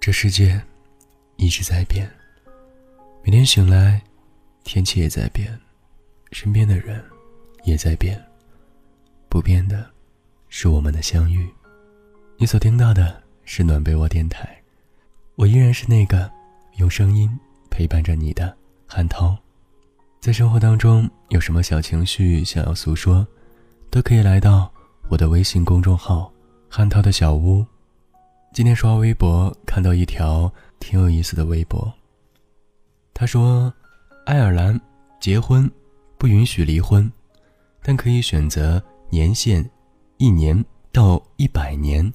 这世界一直在变，每天醒来，天气也在变，身边的人也在变。不变的，是我们的相遇。你所听到的是暖被窝电台，我依然是那个用声音陪伴着你的韩涛。在生活当中有什么小情绪想要诉说，都可以来到我的微信公众号“韩涛的小屋”。今天刷微博看到一条挺有意思的微博。他说：“爱尔兰结婚不允许离婚，但可以选择年限一年到一百年，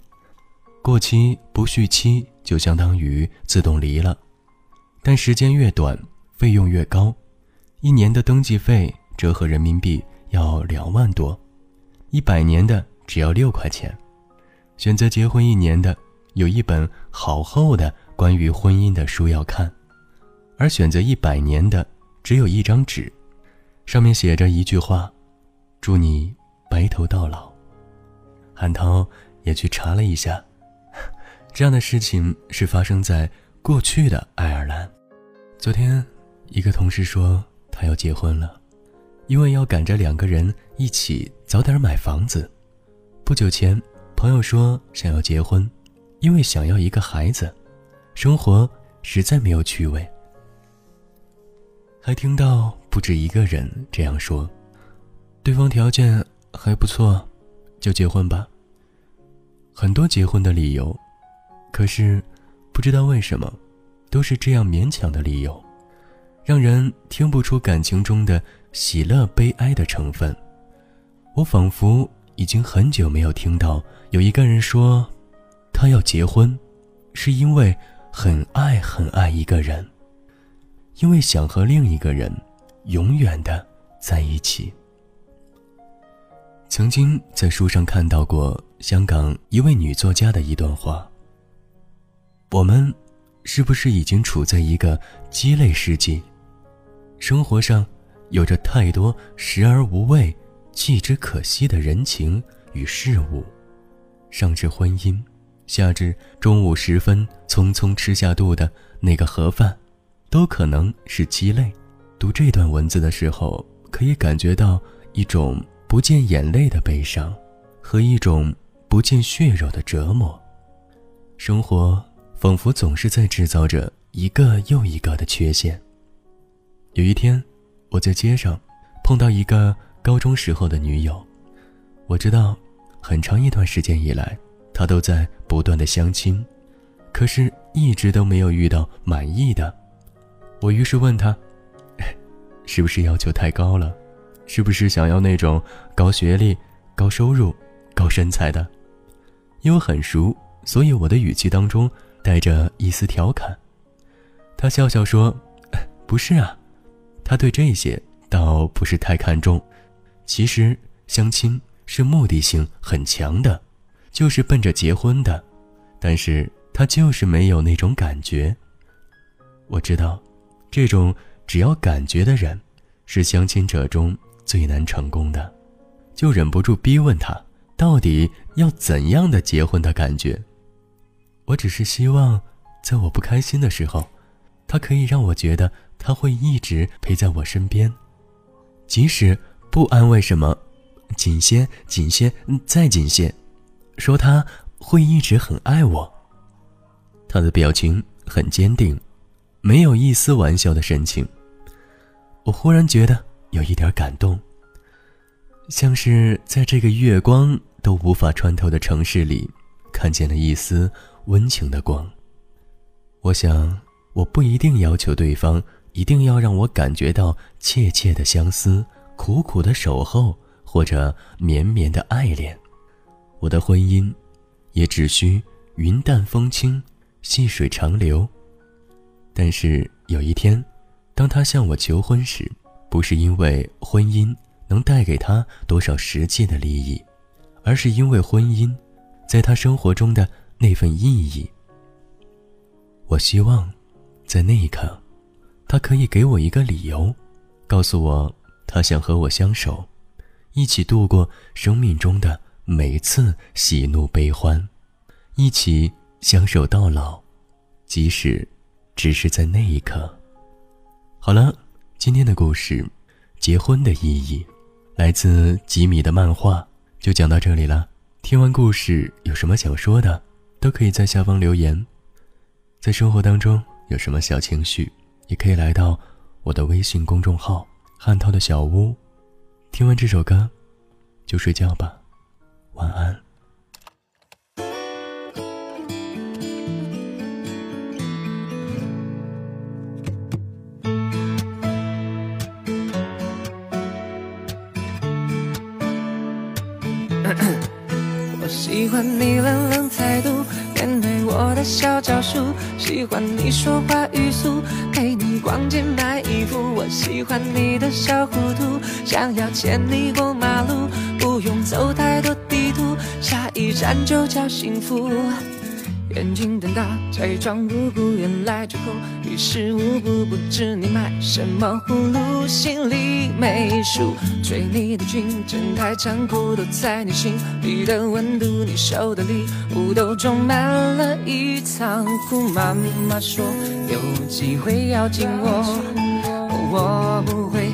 过期不续期就相当于自动离了。但时间越短，费用越高，一年的登记费折合人民币要两万多，一百年的只要六块钱。选择结婚一年的。”有一本好厚的关于婚姻的书要看，而选择一百年的只有一张纸，上面写着一句话：“祝你白头到老。”韩涛也去查了一下，这样的事情是发生在过去的爱尔兰。昨天，一个同事说他要结婚了，因为要赶着两个人一起早点买房子。不久前，朋友说想要结婚。因为想要一个孩子，生活实在没有趣味。还听到不止一个人这样说，对方条件还不错，就结婚吧。很多结婚的理由，可是不知道为什么，都是这样勉强的理由，让人听不出感情中的喜乐悲哀的成分。我仿佛已经很久没有听到有一个人说。他要结婚，是因为很爱很爱一个人，因为想和另一个人永远的在一起。曾经在书上看到过香港一位女作家的一段话：我们是不是已经处在一个鸡肋世纪？生活上有着太多食而无味、弃之可惜的人情与事物，上至婚姻。下至中午时分匆匆吃下肚的那个盒饭，都可能是鸡肋。读这段文字的时候，可以感觉到一种不见眼泪的悲伤，和一种不见血肉的折磨。生活仿佛总是在制造着一个又一个的缺陷。有一天，我在街上碰到一个高中时候的女友，我知道，很长一段时间以来。他都在不断的相亲，可是一直都没有遇到满意的。我于是问他：“是不是要求太高了？是不是想要那种高学历、高收入、高身材的？”因为很熟，所以我的语气当中带着一丝调侃。他笑笑说：“不是啊，他对这些倒不是太看重。其实相亲是目的性很强的。”就是奔着结婚的，但是他就是没有那种感觉。我知道，这种只要感觉的人，是相亲者中最难成功的，就忍不住逼问他，到底要怎样的结婚的感觉？我只是希望，在我不开心的时候，他可以让我觉得他会一直陪在我身边，即使不安慰什么，紧些，紧些，再紧些。说他会一直很爱我。他的表情很坚定，没有一丝玩笑的神情。我忽然觉得有一点感动，像是在这个月光都无法穿透的城市里，看见了一丝温情的光。我想，我不一定要求对方一定要让我感觉到切切的相思、苦苦的守候或者绵绵的爱恋。我的婚姻，也只需云淡风轻，细水长流。但是有一天，当他向我求婚时，不是因为婚姻能带给他多少实际的利益，而是因为婚姻，在他生活中的那份意义。我希望，在那一刻，他可以给我一个理由，告诉我他想和我相守，一起度过生命中的。每次喜怒悲欢，一起相守到老，即使只是在那一刻。好了，今天的故事《结婚的意义》来自吉米的漫画，就讲到这里了。听完故事有什么想说的，都可以在下方留言。在生活当中有什么小情绪，也可以来到我的微信公众号“汉涛的小屋”。听完这首歌，就睡觉吧，晚安。我喜欢你冷冷态度，面对我的小招数，喜欢你说话语速，陪你逛街买衣服。我喜欢你的小糊涂，想要牵你过马路，不用走太多下一站就叫幸福。眼睛瞪大，假装无辜，原来最后于事无补。不知你买什么葫芦，心里没数。追你的军真太残酷，都在你心里的温度，你手的礼物都装满了一仓库。妈妈说有机会要紧握，我不会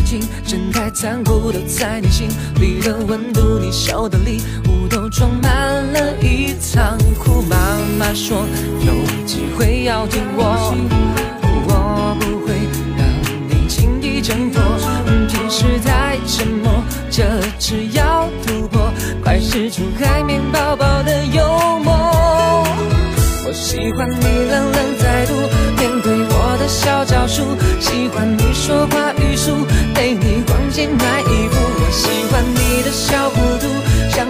的劲真太残酷，都在你心里的温度，你收的礼物都装满了一仓库。妈妈说有机会要听我，我不会让你轻易挣脱。平时太沉默，这次要突破，快使出海绵宝宝的幽默。我喜欢你冷冷态度，面对我的小招数，喜欢你说话